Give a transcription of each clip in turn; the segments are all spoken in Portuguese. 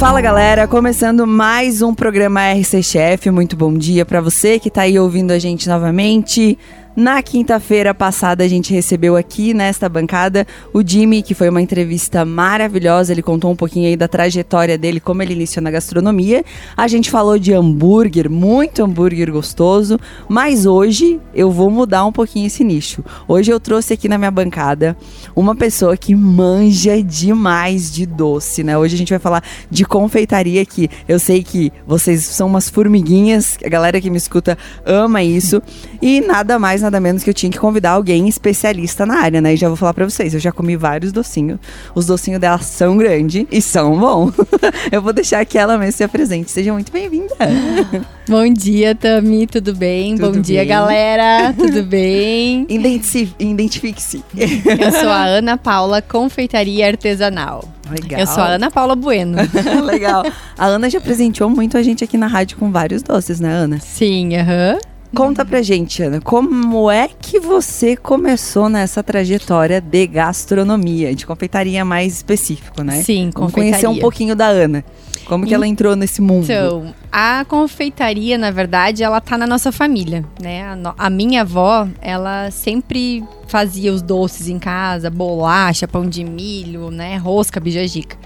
Fala galera, começando mais um programa RC Chef. Muito bom dia para você que tá aí ouvindo a gente novamente. Na quinta-feira passada, a gente recebeu aqui nesta bancada o Jimmy, que foi uma entrevista maravilhosa. Ele contou um pouquinho aí da trajetória dele, como ele iniciou na gastronomia. A gente falou de hambúrguer, muito hambúrguer gostoso. Mas hoje eu vou mudar um pouquinho esse nicho. Hoje eu trouxe aqui na minha bancada uma pessoa que manja demais de doce, né? Hoje a gente vai falar de confeitaria aqui. Eu sei que vocês são umas formiguinhas, a galera que me escuta ama isso. E nada mais, nada menos que eu tinha que convidar alguém especialista na área, né? E já vou falar pra vocês, eu já comi vários docinhos. Os docinhos dela são grandes e são bons. eu vou deixar que ela mesmo se apresente. Seja muito bem-vinda. Bom dia, Tami, tudo bem? Tudo Bom dia, bem. galera, tudo bem? Identifique-se. Eu sou a Ana Paula, confeitaria artesanal. Legal. Eu sou a Ana Paula Bueno. Legal. A Ana já presenteou muito a gente aqui na rádio com vários doces, né, Ana? Sim, aham. Conta pra gente, Ana, como é que você começou nessa trajetória de gastronomia, de confeitaria mais específico, né? Sim, Vamos conhecer um confeitaria. pouquinho da Ana. Como que ela entrou nesse mundo? Então, a confeitaria, na verdade, ela tá na nossa família, né? A, no- a minha avó, ela sempre fazia os doces em casa, bolacha, pão de milho, né? Rosca, bijagica.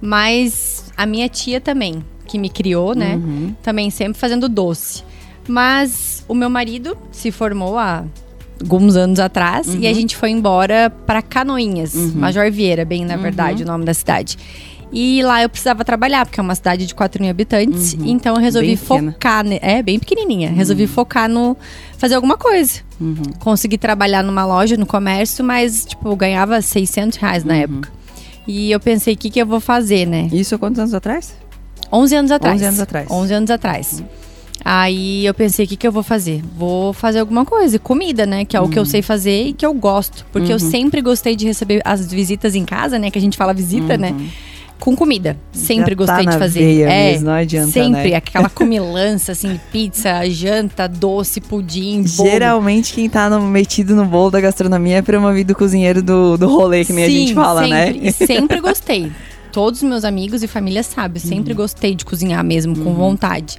Mas a minha tia também, que me criou, né? Uhum. também sempre fazendo doce. Mas o meu marido se formou há alguns anos atrás e a gente foi embora para Canoinhas, Major Vieira, bem na verdade o nome da cidade. E lá eu precisava trabalhar, porque é uma cidade de 4 mil habitantes. Então eu resolvi Bem focar. ne- É, bem pequenininha. Resolvi focar no. fazer alguma coisa. Consegui trabalhar numa loja, no comércio, mas, tipo, ganhava 600 reais na época. E eu pensei, o que, que eu vou fazer, né? Isso há quantos anos atrás? 11 anos atrás. 11 anos atrás. 11 anos atrás. Aí eu pensei, o que, que eu vou fazer? Vou fazer alguma coisa, comida, né? Que é o que eu sei fazer e que eu gosto. Porque eu sempre gostei de receber as visitas em casa, né? Que a gente fala visita, né? Com comida. Sempre Já tá gostei na de fazer. veia é, mesmo, não adianta, sempre. né? Aquela comilança, assim, pizza, janta, doce, pudim, bolo. Geralmente quem tá no- metido no bolo da gastronomia é promovido cozinheiro do, do rolê, que nem a Sim, gente fala, sempre. né? Sempre gostei. Todos os meus amigos e família sabem, sempre gostei de cozinhar mesmo, com vontade.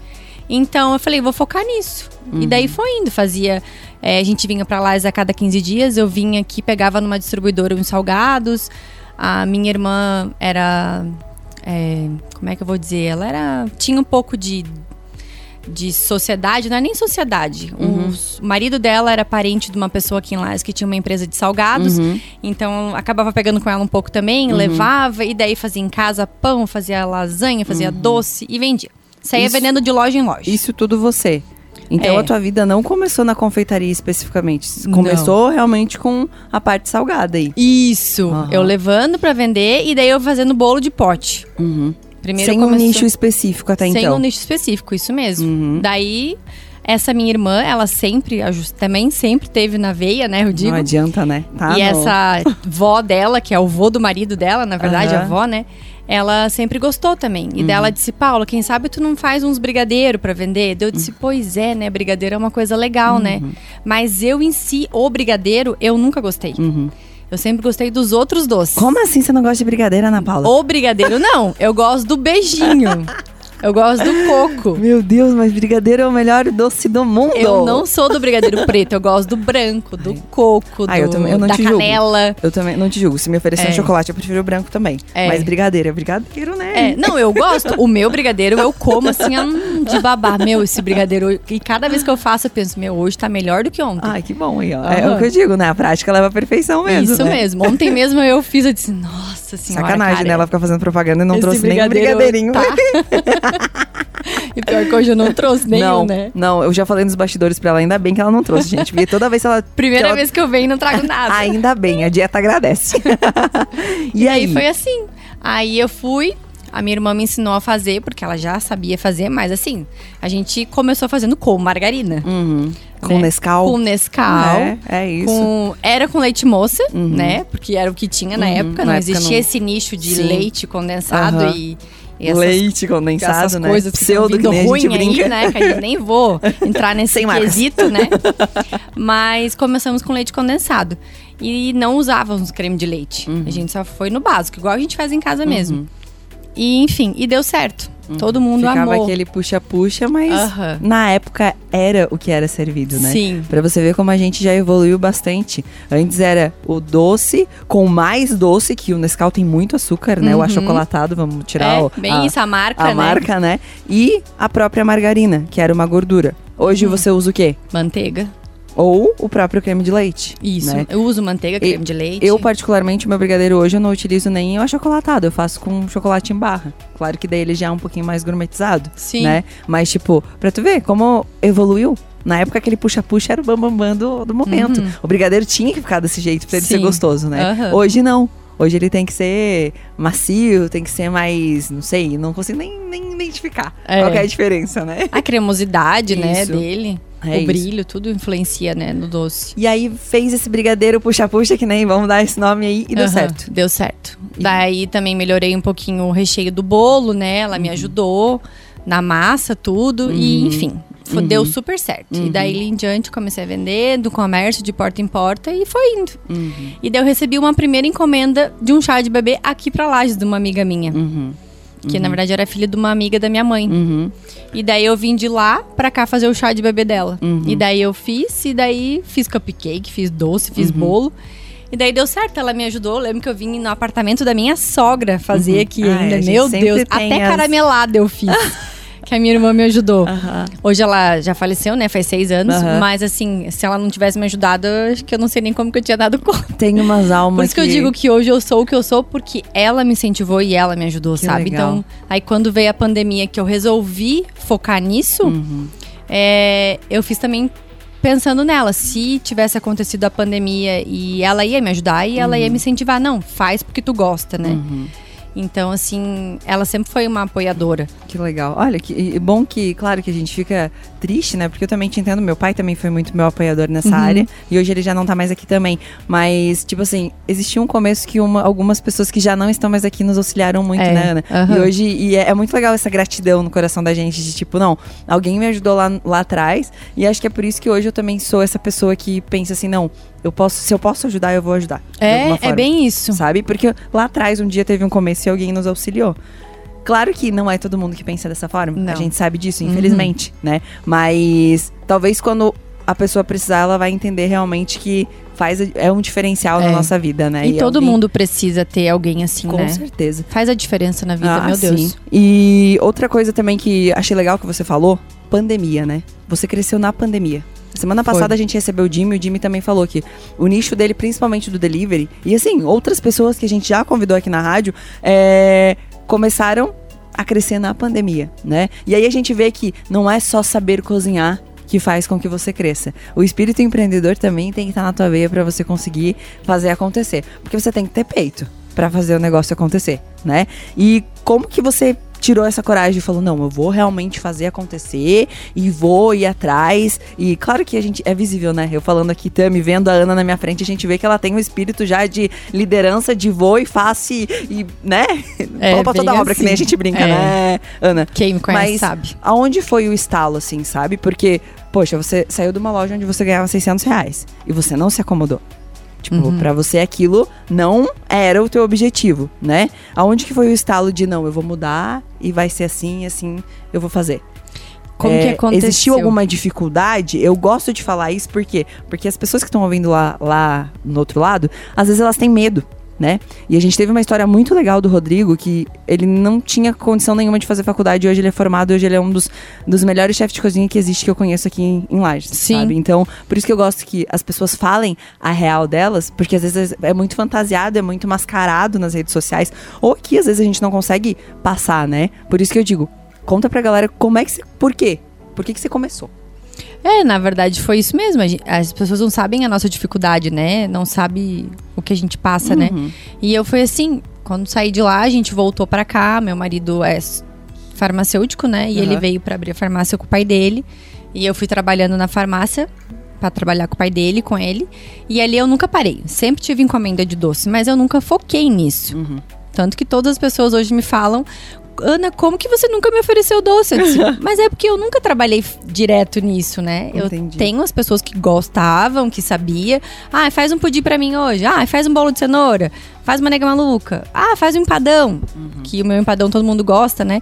Então eu falei, vou focar nisso. E daí foi indo, fazia. é, a gente vinha pra lá a cada 15 dias, eu vinha aqui, pegava numa distribuidora uns salgados. A minha irmã era. é, como é que eu vou dizer? Ela era. Tinha um pouco de de sociedade, não é nem sociedade. Os- O marido dela era parente de uma pessoa aqui em Lages que tinha uma empresa de salgados. Então acabava pegando com ela um pouco também, levava e daí fazia em casa pão, fazia lasanha, fazia doce e vendia. Saía Isso- vendendo de loja em loja. Isso tudo você. Então É. a tua vida não começou na confeitaria especificamente. Começou realmente com a parte salgada aí. Isso. Aham. Eu levando pra vender e daí eu fazendo bolo de pote. Primeiro Sem um nicho específico até Sem então. um nicho específico, isso mesmo. Uhum. Daí, essa minha irmã, ela sempre, também sempre teve na veia, né? Eu digo. Não adianta, né? Tá e no- essa vó dela, que é o vô do marido dela, na verdade, a avó, né? Ela sempre gostou também. E daí ela disse, Paula, quem sabe tu não faz uns brigadeiro pra vender? Eu disse, pois é, né? Brigadeiro é uma coisa legal, né? Mas eu em si, o brigadeiro, eu nunca gostei. Eu sempre gostei dos outros doces. Como assim você não gosta de brigadeira, Ana Paula? O brigadeiro, não. Eu gosto do beijinho. Eu gosto do coco. Meu Deus, mas brigadeiro é o melhor doce do mundo. Eu não sou do brigadeiro preto, eu gosto do branco, do coco, Ah, eu do- também- eu não da te julgo. canela. Eu também não te julgo. Se me oferecer um É. chocolate, eu prefiro o branco também. É. Mas brigadeiro é brigadeiro, né? É, não, eu gosto. O meu brigadeiro eu como assim, hum, de babar. Meu, esse brigadeiro. E cada vez que eu faço, eu penso, meu, hoje tá melhor do que ontem. Ai, que bom aí, ó. É Aham. o que eu digo, né? A prática leva à perfeição mesmo. Isso né? mesmo. Ontem mesmo eu fiz, eu disse, nossa senhora. Sacanagem, cara, né? Ela fica fazendo propaganda e não trouxe nem um brigadeirinho. tá. e pior que hoje eu não trouxe nenhum, não, né? não, eu já falei nos bastidores pra ela, ainda bem que ela não trouxe, gente. Porque toda vez que ela. Primeira que ela- vez que eu venho, não trago nada. Ainda bem, a dieta agradece. e, E aí? aí foi assim. Aí eu fui, a minha irmã me ensinou a fazer, porque ela já sabia fazer, mas assim, a gente começou fazendo com margarina. Uhum. Com né? Nescau. Com Nescau. É, é isso. Com, era com leite moça, né? Porque era o que tinha na Uhum, época. na Não época existia não- esse nicho de Sim. leite condensado Aham. e, essas, Leite condensado, essas né? coisas que Pseudo, que vindo nem a gente ruim aí, brinca. né? Que a gente nem vou entrar nesse Sem quesito, né? Mas começamos com leite condensado. E não usávamos creme de leite. Uhum. A gente só foi no básico, igual a gente faz em casa mesmo. E enfim, e deu certo. Todo mundo Ficava amou. aquele puxa-puxa, mas Aham. na época era o que era servido, né? Sim. Pra você ver como a gente já evoluiu bastante. Antes era o doce, com mais doce, que o Nescau tem muito açúcar, né? O Uhum. achocolatado, vamos tirar É, o, bem a, isso, a marca, a né? marca, né? E a própria margarina, que era uma gordura. Hoje Uhum. você usa o quê? Manteiga. Ou o próprio creme de leite. Isso. né? Eu uso manteiga, creme de leite. Eu, particularmente, o meu brigadeiro hoje eu não utilizo nem o achocolatado, eu faço com chocolate em barra. Claro que daí ele já é um pouquinho mais gourmetizado, Sim. né? Mas, tipo, pra tu ver como evoluiu. Na época, aquele puxa-puxa era o bambambam bam, bam do, do momento. Uhum. O brigadeiro tinha que ficar desse jeito pra ele ser Sim. gostoso, né? Aham. Hoje não. Hoje ele tem que ser macio, tem que ser mais, não sei, não consigo nem, nem identificar É. qual é a diferença, né? A cremosidade, né, dele. É o isso. brilho, tudo influencia, né, no doce. E aí fez esse brigadeiro puxa-puxa, que nem vamos dar esse nome aí, e deu Aham, certo. Deu certo. Daí também melhorei um pouquinho o recheio do bolo, né? Ela me ajudou na massa, tudo. E, Uhum. enfim, fo- Uhum. deu super certo. E daí em diante comecei a vender do comércio de porta em porta e foi indo. Uhum. E daí eu recebi uma primeira encomenda de um chá de bebê aqui pra Lages, de uma amiga minha. Uhum. Que na verdade era filha de uma amiga da minha mãe. Uhum. E daí eu vim de lá pra cá fazer o chá de bebê dela. Uhum. E daí eu fiz, e daí fiz cupcake, fiz doce, fiz Uhum. bolo. E daí deu certo, ela me ajudou. Eu lembro que eu vim no apartamento da minha sogra fazer Uhum. aqui Ah, é, a ainda. Meu Deus, até as- caramelada eu fiz. que a minha irmã me ajudou. Aham. Hoje ela já faleceu, né? Faz seis anos. Aham. Mas assim, se ela não tivesse me ajudado, eu acho que eu não sei nem como que eu tinha dado conta. Tem umas almas Por isso que eu digo que hoje eu sou o que eu sou, porque ela me incentivou e ela me ajudou, Que sabe? legal. Então, aí quando veio a pandemia que eu resolvi focar nisso, Uhum. é, eu fiz também pensando nela. Se tivesse acontecido a pandemia e ela ia me ajudar e ela ia me incentivar, não, faz porque tu gosta, né? Uhum. Então, assim, ela sempre foi uma apoiadora. Que legal. Olha, que bom que, claro, que a gente fica triste, né? Porque eu também te entendo, meu pai também foi muito meu apoiador nessa Uhum. área. E hoje ele já não tá mais aqui também. Mas, tipo assim, existia um começo que uma- algumas pessoas que já não estão mais aqui nos auxiliaram muito, É, né, Ana? aham. E hoje, e é, é muito legal essa gratidão no coração da gente, de tipo, não, alguém me ajudou lá, lá atrás. E acho que é por isso que hoje eu também sou essa pessoa que pensa assim, não, eu posso, se eu posso ajudar, eu vou ajudar. É, é forma bem isso. sabe? Porque lá atrás um dia teve um começo e alguém nos auxiliou. Claro que não é todo mundo que pensa dessa forma. Não. A gente sabe disso, infelizmente, né? Mas talvez quando a pessoa precisar, ela vai entender realmente que faz é um diferencial na É. nossa vida, né? E, todo alguém- mundo precisa ter alguém assim, com né? certeza. Faz a diferença na vida, Ah, meu Deus. sim. E outra coisa também que achei legal que você falou, pandemia, né? Você cresceu na pandemia. Semana Foi. passada a gente recebeu o Jimmy, o Jimmy também falou que o nicho dele, principalmente do delivery, e assim, outras pessoas que a gente já convidou aqui na rádio, é, começaram a crescer na pandemia, né? E aí a gente vê que não é só saber cozinhar que faz com que você cresça. O espírito empreendedor também tem que estar na tua veia para você conseguir fazer acontecer, porque você tem que ter peito para fazer o negócio acontecer, né? E como que você tirou essa coragem e falou: "Não, eu vou realmente fazer acontecer e vou ir atrás". E claro que a gente é visível, né? Eu falando aqui, Tami, vendo a Ana na minha frente, a gente vê que ela tem um espírito já de liderança, de vou e faço e, e, né? É, pra toda obra que nem a assim. gente brinca, É. né, Ana? Quem me conhece Mas sabe. aonde foi o estalo, assim, sabe? Porque, poxa, você saiu de uma loja onde você ganhava 600 reais e você não se acomodou. Tipo, Uhum. pra você aquilo não era o teu objetivo, né? Aonde que foi o estalo de não, eu vou mudar e vai ser assim, assim, eu vou fazer? Como É, que aconteceu? Existiu alguma dificuldade? Eu gosto de falar isso porque porque as pessoas que estão ouvindo lá, lá no outro lado, às vezes elas têm medo, né? E a gente teve uma história muito legal do Rodrigo que ele não tinha condição nenhuma de fazer faculdade, hoje ele é formado, hoje ele é um dos, dos melhores chefes de cozinha que existe que eu conheço aqui em, em Lages, Sim. sabe? Então, por isso que eu gosto que as pessoas falem a real delas, porque às vezes é muito fantasiado, é muito mascarado nas redes sociais, ou aqui às vezes a gente não consegue passar, né? Por isso que eu digo, conta pra galera como é que você. Por quê? Por que, que você começou? É, na verdade foi isso mesmo. As pessoas não sabem a nossa dificuldade, né? Não sabe o que a gente passa, né? Uhum. E eu fui assim, quando saí de lá, a gente voltou pra cá. Meu marido é farmacêutico, né? E ele Aham. veio pra abrir a farmácia com o pai dele. E eu fui trabalhando na farmácia pra trabalhar com o pai dele, com ele. E ali eu nunca parei. Sempre tive encomenda de doce, mas eu nunca foquei nisso. Uhum. Tanto que todas as pessoas hoje me falam Ana, como que você nunca me ofereceu doce? Eu disse, Mas é porque eu nunca trabalhei direto nisso, né? Eu Entendi. tenho as pessoas que gostavam, que sabia. Ah, faz um pudim pra mim hoje. Ah, faz um bolo de cenoura. Faz uma nega maluca. Ah, faz um empadão. Que o meu empadão todo mundo gosta, né?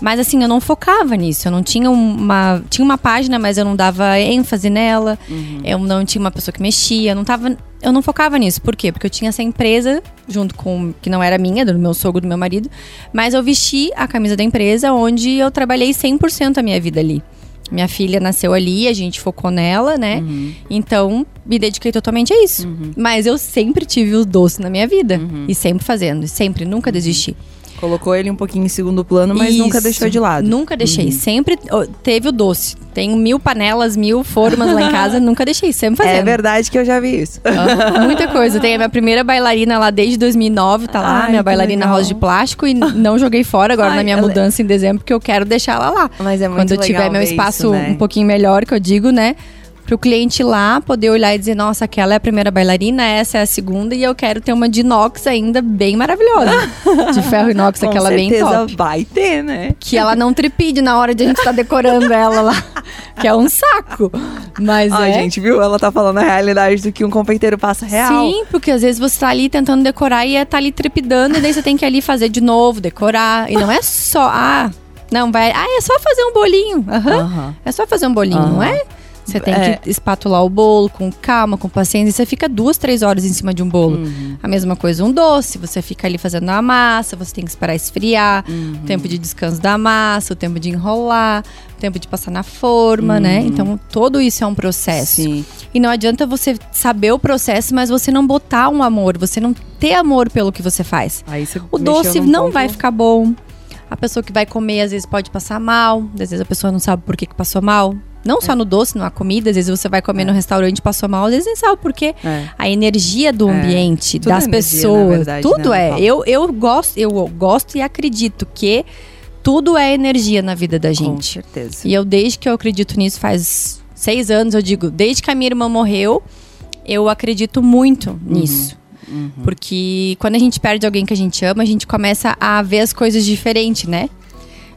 Mas assim, eu não focava nisso. Eu não tinha uma. Tinha uma página, mas eu não dava ênfase nela. Eu não tinha uma pessoa que mexia. Eu não tava. Eu não focava nisso. Por quê? Porque eu tinha essa empresa, junto com. que não era minha, do meu sogro, do meu marido. Mas eu vesti a camisa da empresa, onde eu trabalhei 100% a minha vida ali. Minha filha nasceu ali, a gente focou nela, né? Então, me dediquei totalmente a isso. Mas eu sempre tive o doce na minha vida. E sempre fazendo. Sempre, nunca desisti. Colocou ele um pouquinho em segundo plano, mas nunca Isso. deixou de lado. Nunca deixei. Sempre ó, teve o doce. Tenho mil panelas, mil formas lá em casa, nunca deixei. Sempre fazendo. É verdade que eu já vi isso. Muita coisa. Tem a minha primeira bailarina lá desde 2009, tá lá, Ai, minha bailarina legal. rosa de plástico e não joguei fora agora Ai, na minha ela- mudança em dezembro, porque eu quero deixar ela lá. Mas é muito Quando eu tiver meu espaço isso, né? um pouquinho melhor, que eu digo, né? Pro cliente ir lá poder olhar e dizer, nossa, aquela é a primeira bailarina, essa é a segunda, e eu quero ter uma de inox ainda bem maravilhosa. de ferro inox, aquela bem top. vai ter, né? Que ela não tripide na hora de a gente estar decorando ela lá. Que é um saco. Mas Ai, é. gente, viu? Ela tá falando a realidade do que um confeiteiro passa real. Sim, porque às vezes você tá ali tentando decorar e é tá ali trepidando, e daí você tem que ali fazer de novo, decorar. E não é só, ah, não, vai. Ah, é só fazer um bolinho. Aham. Aham. É só fazer um bolinho, Aham. não é? Você tem É. que espatular o bolo com calma, com paciência. E você fica duas, três horas em cima de um bolo. Uhum. A mesma coisa um doce. Você fica ali fazendo a massa, você tem que esperar esfriar. Uhum. O tempo de descanso da massa, o tempo de enrolar, o tempo de passar na forma, né? Então, tudo isso é um processo. Sim. E não adianta você saber o processo, mas você não botar um amor, você não ter amor pelo que você faz. Aí você O doce não ponto- vai ficar bom. A pessoa que vai comer, às vezes, pode passar mal. Às vezes a pessoa não sabe por que, que passou mal. Não É. só no doce, na comida. Às vezes você vai comer no restaurante e passou mal. Às vezes nem sabe por quê. É. A energia do É. ambiente, das é pessoas. verdade, tudo né, é. Eu, eu, gosto, eu gosto e acredito que tudo é energia na vida da Com gente. certeza. E eu, desde que eu acredito nisso, faz seis anos, eu digo, desde que a minha irmã morreu, eu acredito muito nisso. Uhum. Porque quando a gente perde alguém que a gente ama, a gente começa a ver as coisas diferente, né?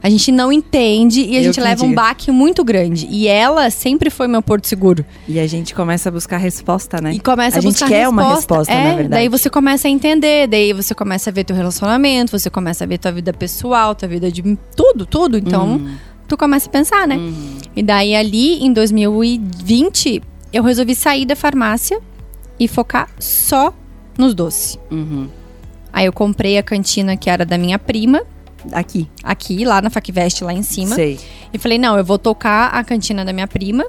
A gente não entende e a Eu gente leva um diga. baque muito grande. E ela sempre foi meu porto seguro. E a gente começa a buscar resposta, né? E começa a, A gente buscar quer uma resposta. resposta, é, na verdade. Daí você começa a entender, daí você começa a ver teu relacionamento, você começa a ver tua vida pessoal, tua vida de tudo, tudo. Então, Uhum. tu começa a pensar, né? E daí ali em 2020, eu resolvi sair da farmácia e focar só nos doces. Uhum. Aí eu comprei a cantina que era da minha prima, Aqui. aqui, lá na Facvest, lá em cima. Sei. E falei, não, eu vou tocar a cantina da minha prima.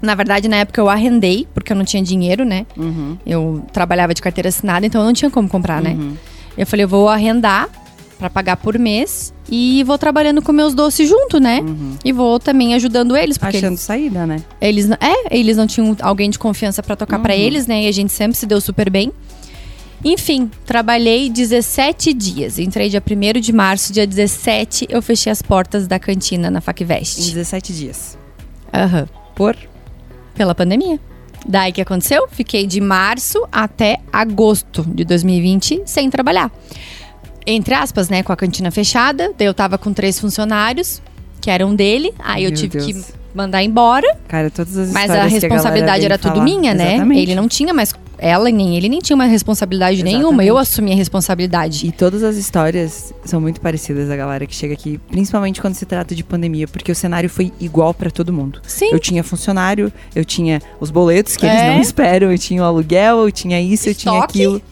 Na verdade, na época eu arrendei, porque eu não tinha dinheiro, né? Uhum. Eu trabalhava de carteira assinada, então eu não tinha como comprar, né? Uhum. Eu falei, eu vou arrendar pra pagar por mês e vou trabalhando com meus doces junto, né? Uhum. E vou também ajudando eles, porque Achando eles, saída, né? eles é, eles não tinham alguém de confiança pra tocar pra eles, né? E a gente sempre se deu super bem. Enfim, trabalhei 17 dias. Entrei dia 1 de março, dia 17 eu fechei as portas da cantina na Em Facvest. 17 dias. Aham. Por? Pela pandemia. Daí o que aconteceu? Fiquei de março até agosto de 2020 sem trabalhar. Entre aspas, né? Com a cantina fechada. Daí eu tava com três funcionários, que eram dele. Aí eu Meu tive Deus. que mandar embora. Cara, todas as Mas a responsabilidade galera era tudo falar. minha, né? Exatamente. Ele não tinha mais. Ela nem ele nem tinha mais responsabilidade nenhuma. Exatamente. Eu assumi a responsabilidade. E todas as histórias são muito parecidas da galera que chega aqui, principalmente quando se trata de pandemia, porque o cenário foi igual pra todo mundo. Sim. Eu tinha funcionário, eu tinha os boletos que É. eles não esperam, eu tinha o aluguel, eu tinha isso, eu tinha Estoque. aquilo.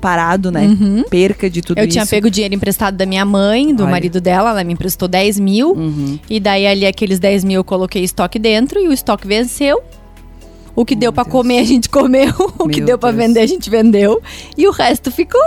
Parado, né? Uhum. Perca de tudo Eu isso. tinha pego dinheiro emprestado da minha mãe, do Olha. marido dela, ela me emprestou 10 mil. Uhum. E daí ali aqueles 10 mil eu coloquei estoque dentro e o estoque venceu. O que Meu deu pra Deus. comer a gente comeu, o que Meu deu pra Deus. vender a gente vendeu e o resto ficou.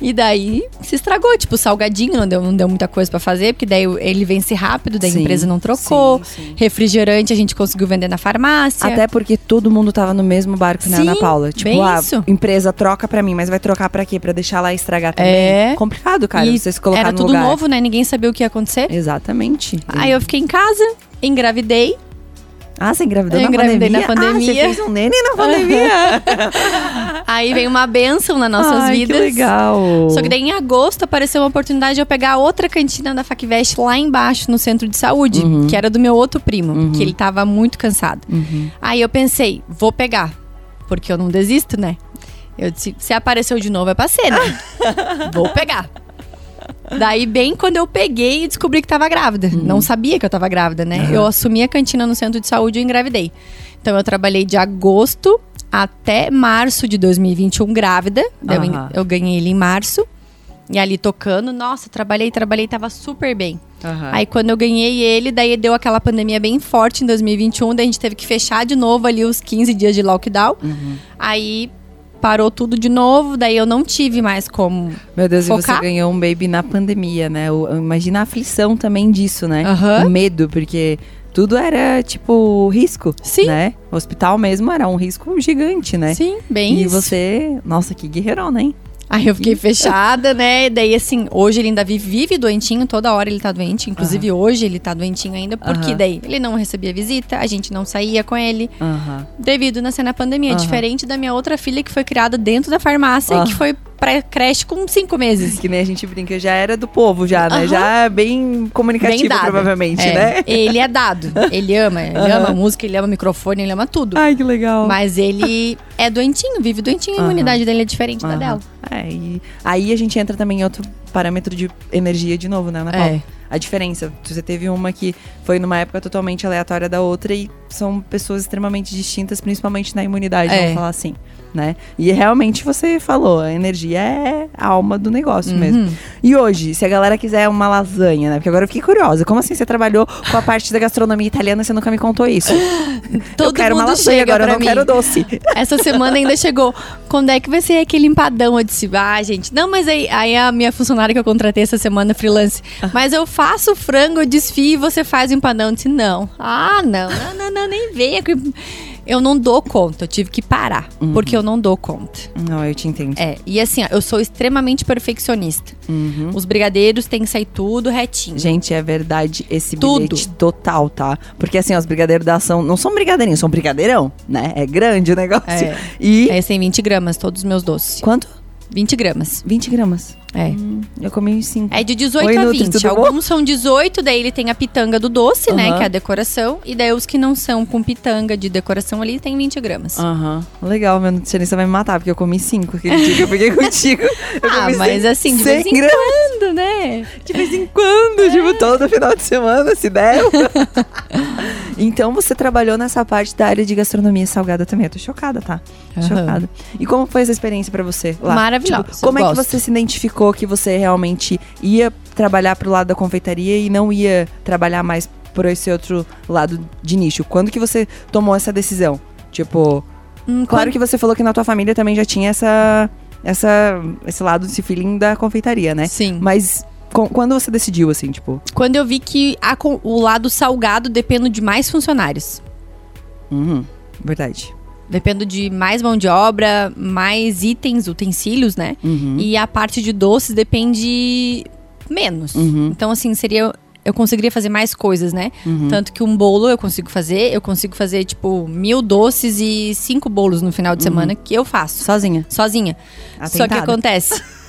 E daí se estragou, tipo, salgadinho não deu, não deu muita coisa pra fazer, porque daí ele vence rápido, daí Sim, a empresa não trocou. sim, sim. Refrigerante a gente conseguiu vender na farmácia. Até porque todo mundo tava no mesmo barco, né, Ana Paula? Tipo, a isso. empresa troca pra mim, mas vai trocar pra quê? Pra deixar lá estragar também? É. Complicado, cara, E você se colocar Era no tudo lugar. novo, né? Ninguém sabia o que ia acontecer. Exatamente. Aí eu fiquei em casa, engravidei. Ah, você engravidou Eu na engravidei pandemia? na pandemia. Ah, você fez um neném na pandemia. Aí vem uma benção nas nossas Ai, vidas. que legal. Só que daí em agosto apareceu uma oportunidade de eu pegar outra cantina da Facvest lá embaixo, no centro de saúde, Uhum. que era do meu outro primo, que ele tava muito cansado. Uhum. Aí eu pensei, vou pegar, porque eu não desisto, né? Eu disse, se apareceu de novo é pra ser, né? vou pegar. Daí, bem quando eu peguei e descobri que tava grávida. Uhum. Não sabia que eu tava grávida, né? Eu assumi a cantina no centro de saúde e engravidei. Então, eu trabalhei de agosto até março de 2021 grávida. Daí eu eu ganhei ele em março. E ali tocando, nossa, trabalhei, trabalhei, tava super bem. Aham. Aí quando eu ganhei ele, daí deu aquela pandemia bem forte em 2021, daí a gente teve que fechar de novo ali os 15 dias de lockdown. Uhum. Aí parou tudo de novo, daí eu não tive mais como. Meu Deus, e Focar? você ganhou um baby na pandemia, né? Imagina a aflição também disso, né? Aham. O medo, porque tudo era, tipo, risco. Sim. Né? O hospital mesmo era um risco gigante, né? Sim, bem E isso. você, nossa, que guerreirona, hein? Aí eu fiquei fechada, né? Daí, assim, hoje ele ainda vive, vive doentinho, toda hora ele tá doente. Inclusive, hoje ele tá doentinho ainda, porque Aham. daí ele não recebia visita, a gente não saía com ele, Aham. devido nascer na pandemia. Diferente da minha outra filha, que foi criada dentro da farmácia e que foi pra creche com cinco meses. Que nem a gente brinca, já era do povo, já, né? Aham. Já bem Bem comunicativo, dada. provavelmente, É, né? Ele é dado. Ele ama. Ele Aham. ama música, ele ama microfone, ele ama tudo. Ai, que legal. Mas ele é doentinho, vive doentinho. A Aham. imunidade dele é diferente da dela. É, e aí a gente entra também em outro parâmetro de energia de novo, né, Ana Paula? É. A diferença. Você teve uma que foi numa época totalmente aleatória da outra e são pessoas extremamente distintas, principalmente na imunidade, É. vamos falar assim, né? E realmente você falou, a energia é a alma do negócio mesmo. Uhum. E hoje, se a galera quiser uma lasanha, né? Porque agora eu fiquei curiosa. Como assim você trabalhou com a parte da gastronomia italiana e você nunca me contou isso? Todo eu quero uma mundo lasanha, chega agora eu não mim. quero doce. Essa semana ainda chegou. Quando é que vai ser aquele empadão? Eu disse, ah, gente. Não, mas aí, aí a minha funcionária que eu contratei essa semana, freelance. Ah. Mas eu faço frango, eu desfio e você faz o empadão. Eu disse, não. Ah, não, não, não, não, nem venha. Eu não dou conta, eu tive que parar. Uhum. Porque eu não dou conta. Não, eu te entendo. É, e assim, ó, eu sou extremamente perfeccionista. Uhum. Os brigadeiros têm que sair tudo retinho. Gente, é verdade esse Tudo. bilhete total, tá? Porque assim, os brigadeiros da ação não são brigadeirinhos, são brigadeirão, né? É grande o negócio. É. E. Aí tem 20 gramas, todos os meus doces. Quanto? 20 gramas. 20 gramas. É. Hum, eu comi 5. É de 18 Oi, a Nutri, 20. tudo bom? Alguns são 18, daí ele tem a pitanga do doce, né? Aham. Que é a decoração. E daí os que não são com pitanga de decoração ali tem 20 gramas. Aham. Legal, meu nutricionista vai me matar, porque eu comi 5 aquele dia que eu peguei contigo. Eu ah, mas 100 assim, de vez 100 em gramas. quando, né? De vez em quando, tipo, todo final de semana, se der. então você trabalhou nessa parte da área de gastronomia salgada também. Eu tô chocada, tá? Aham. Chocada. E como foi essa experiência pra você lá? Maravilhosa, Tipo, como é que você se identificou que você realmente ia trabalhar pro lado da confeitaria e não ia trabalhar mais por esse outro lado de nicho? Quando que você tomou essa decisão? Tipo, Hum, claro quando- que você falou que na tua família também já tinha essa, essa, esse lado, esse feeling da confeitaria, né? Sim. Mas quando você decidiu, assim, tipo, Quando eu vi que a o lado salgado depende de mais funcionários. uhum, verdade. Dependo de mais mão de obra, mais itens, utensílios, né? Uhum. E a parte de doces depende menos. Uhum. Então, assim, seria. Eu conseguiria fazer mais coisas, né? Uhum. Tanto que um bolo eu consigo fazer, eu consigo fazer, tipo, mil doces e cinco bolos no final de semana que eu faço. Sozinha. Sozinha. Só que Atentada. acontece.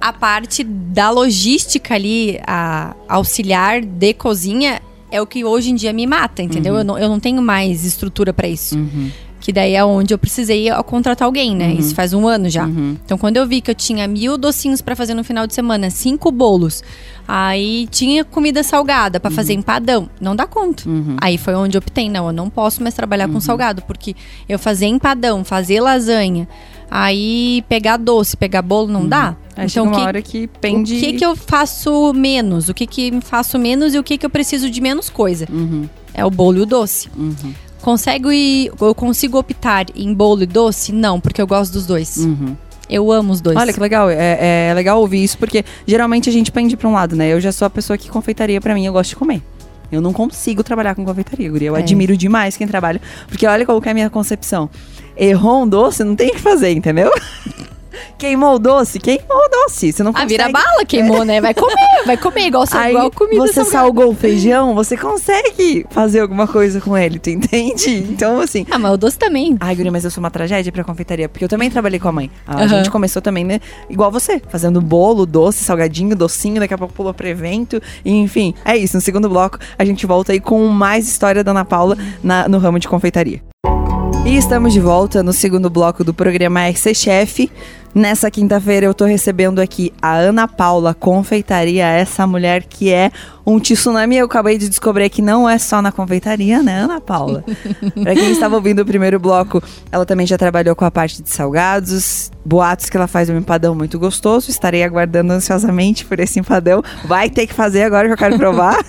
a parte da logística ali, a auxiliar de cozinha, é o que hoje em dia me mata, entendeu? Eu, não, eu não tenho mais estrutura pra isso. Uhum. Que daí é onde eu precisei contratar alguém, né? Isso faz um ano já. Uhum. Então, quando eu vi que eu tinha mil docinhos pra fazer no final de semana, cinco bolos, aí tinha comida salgada pra fazer empadão, não dá conta. Uhum. Aí foi onde eu optei, não, eu não posso mais trabalhar com salgado, porque eu fazer empadão, fazer lasanha, aí pegar doce, pegar bolo, não dá. Aí chega Então, uma que, hora que pende... o que que eu faço menos? O que que faço menos e o que que eu preciso de menos coisa? Uhum. É o bolo e o doce. Uhum. Consigo ir, eu consigo optar em bolo e doce? Não, porque eu gosto dos dois. Uhum. Eu amo os dois. Olha que legal, é, é legal ouvir isso, porque geralmente a gente pende pra um lado, né? Eu já sou a pessoa que confeitaria pra mim, eu gosto de comer. Eu não consigo trabalhar com confeitaria, guria. Eu É. admiro demais quem trabalha. Porque olha qual que é a minha concepção. Errou um doce, não tem o que fazer, entendeu? Queimou o doce? Queimou o doce. Você não Ah, consegue. vira bala, queimou, né? Vai comer, vai comer igual, Aí igual comida você salgada. salgou o feijão, você consegue fazer alguma coisa com ele, tu entende? Então, assim. Ah, mas o doce também. Ai, Guria, mas eu sou uma tragédia pra confeitaria, porque eu também trabalhei com a mãe. A Aham. gente começou também, né? Igual você, fazendo bolo, doce, salgadinho, docinho, daqui a pouco pulou pra evento. E, enfim, é isso. No segundo bloco, a gente volta aí com mais história da Ana Paula na- no ramo de confeitaria. E estamos de volta no segundo bloco do programa RC Chef. Nessa quinta-feira eu tô recebendo aqui a Ana Paula Confeitaria, essa mulher que é um tsunami. Eu acabei de descobrir que não é só na confeitaria, né, Ana Paula? pra quem estava ouvindo o primeiro bloco, ela também já trabalhou com a parte de salgados, boatos que ela faz um empadão muito gostoso. Estarei aguardando ansiosamente por esse empadão. Vai ter que fazer agora que eu quero provar.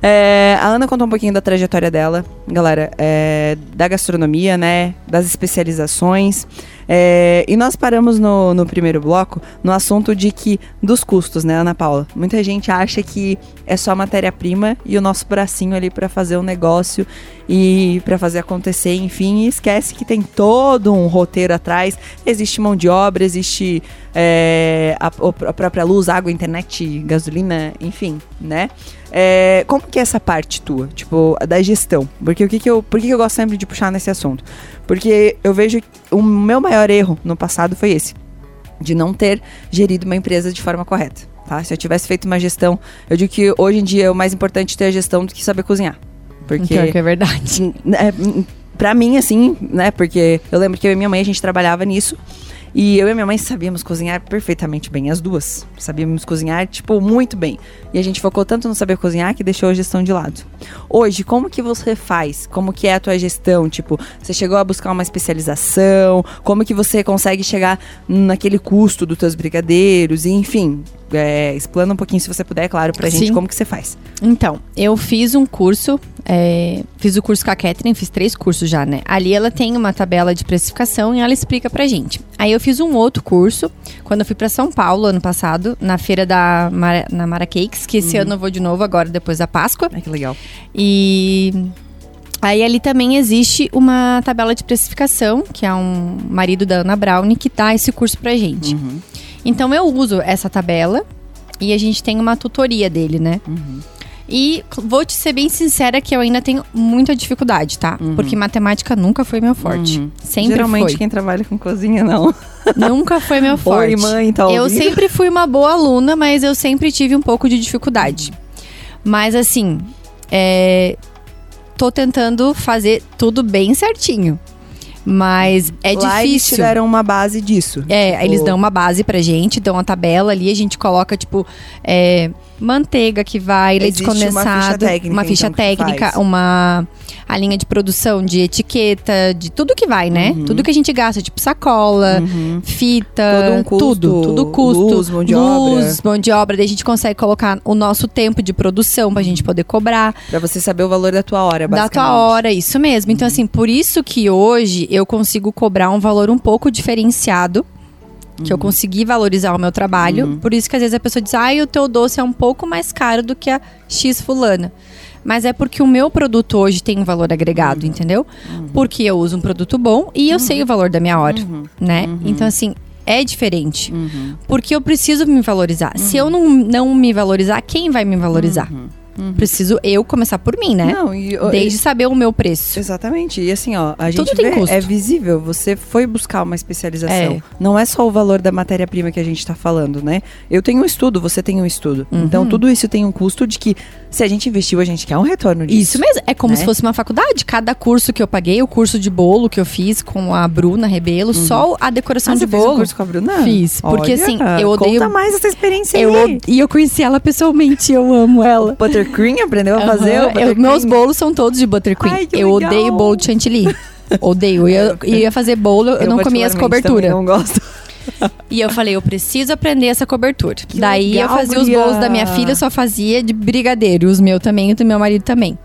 É, a Ana contou um pouquinho da trajetória dela, galera, é, da gastronomia, né? Das especializações. É, e nós paramos no, no primeiro bloco no assunto de que dos custos, né, Ana Paula? Muita gente acha que é só matéria-prima e o nosso bracinho ali para fazer um negócio e para fazer acontecer, enfim, e esquece que tem todo um roteiro atrás. Existe mão de obra, existe é, a, a própria luz, água, internet, gasolina, enfim, né? É, como que é essa parte tua, tipo, da gestão? Porque o que que eu, por que que eu gosto sempre de puxar nesse assunto? Porque eu vejo que o meu maior erro no passado foi esse, de não ter gerido uma empresa de forma correta, tá? Se eu tivesse feito uma gestão, eu digo que hoje em dia é o mais importante ter a gestão do que saber cozinhar. Porque Pior que é verdade. é, pra mim, assim, né? Porque eu lembro que eu e minha mãe, a gente trabalhava nisso. E eu e minha mãe sabíamos cozinhar perfeitamente bem, as duas. Sabíamos cozinhar, tipo, muito bem. E a gente focou tanto no saber cozinhar que deixou a gestão de lado. Hoje, como que você faz? Como que é a tua gestão? Tipo, você chegou a buscar uma especialização? Como que você consegue chegar naquele custo dos teus brigadeiros? E, enfim, é, explana um pouquinho, se você puder, é claro, pra gente Sim. como que você faz. Então, eu fiz um curso, é, fiz o curso com a Catherine, fiz três cursos já, né? Ali ela tem uma tabela de precificação e ela explica pra gente. Aí eu fiz um outro curso, quando eu fui pra São Paulo, ano passado, na feira da Mara, na Mara Cakes, que esse ano eu vou de novo agora, depois da Páscoa. Ai, que legal. E aí ali também existe uma tabela de precificação, que é um marido da Ana Brown, que dá esse curso pra gente. Uhum. Então eu uso essa tabela e a gente tem uma tutoria dele, né? Uhum. E vou te ser bem sincera que eu ainda tenho muita dificuldade, tá? Porque matemática nunca foi meu forte. Uhum. Sempre Geralmente foi. quem trabalha com cozinha, não. Nunca foi meu forte. Oi, mãe, tá Eu sempre fui uma boa aluna, mas eu sempre tive um pouco de dificuldade. Mas assim, é, tô tentando fazer tudo bem certinho. Mas é Lá eles difícil. deram uma base disso. É, Tipo, eles dão uma base pra gente, dão uma tabela ali, a gente coloca, tipo, é, manteiga que vai, leite Existe uma ficha condensado, técnica, uma ficha então, técnica, uma a linha de produção de etiqueta, de tudo que vai, né? Uhum. Tudo que a gente gasta, tipo sacola, Uhum. fita, Todo um custo, tudo, tudo custo, luz, mão de luz, mão de obra, daí a gente consegue colocar o nosso tempo de produção pra gente poder cobrar Pra você saber o valor da tua hora, da basicamente. tua hora, isso mesmo. Então, assim, por isso que hoje eu consigo cobrar um valor um pouco diferenciado. Que eu consegui valorizar o meu trabalho. Por isso que às vezes a pessoa diz, ai, o teu doce é um pouco mais caro do que a X fulana. Mas é porque o meu produto hoje tem um valor agregado, entendeu? Porque eu uso um produto bom e eu sei o valor da minha hora, né? Então, assim, é diferente. Uhum. Porque eu preciso me valorizar. Se eu não, não me valorizar, quem vai me valorizar? Preciso eu começar por mim, né? Não, e, Desde saber o meu preço. Exatamente. E assim, ó, a Tudo gente tem vê, custo. é visível. Você foi buscar uma especialização. É. Não é só o valor da matéria-prima que a gente tá falando, né? Eu tenho um estudo, você tem um estudo. Uhum. Então, tudo isso tem um custo de que, se a gente investiu, a gente quer um retorno disso. Isso mesmo, é como né? se fosse uma faculdade. Cada curso que eu paguei, o curso de bolo que eu fiz com a Bruna Rebelo, só a decoração Ah, de você fez bolo. um curso com a Bruna? Fiz, porque, assim, eu odeio- Conta mais essa experiência Eu, aí. e eu conheci ela pessoalmente, eu amo ela. Buttercream aprendeu a fazer? O eu- meus bolos são todos de buttercream. Ai, eu legal. odeio bolo de chantilly. Odeio. Eu ia, fazer bolo, eu, não comia as coberturas. Não gosto. E eu falei, eu preciso aprender essa cobertura. Que Daí legal, eu fazia os guria. bolos da minha filha, eu só fazia de brigadeiro. Os meus também, e do meu marido também.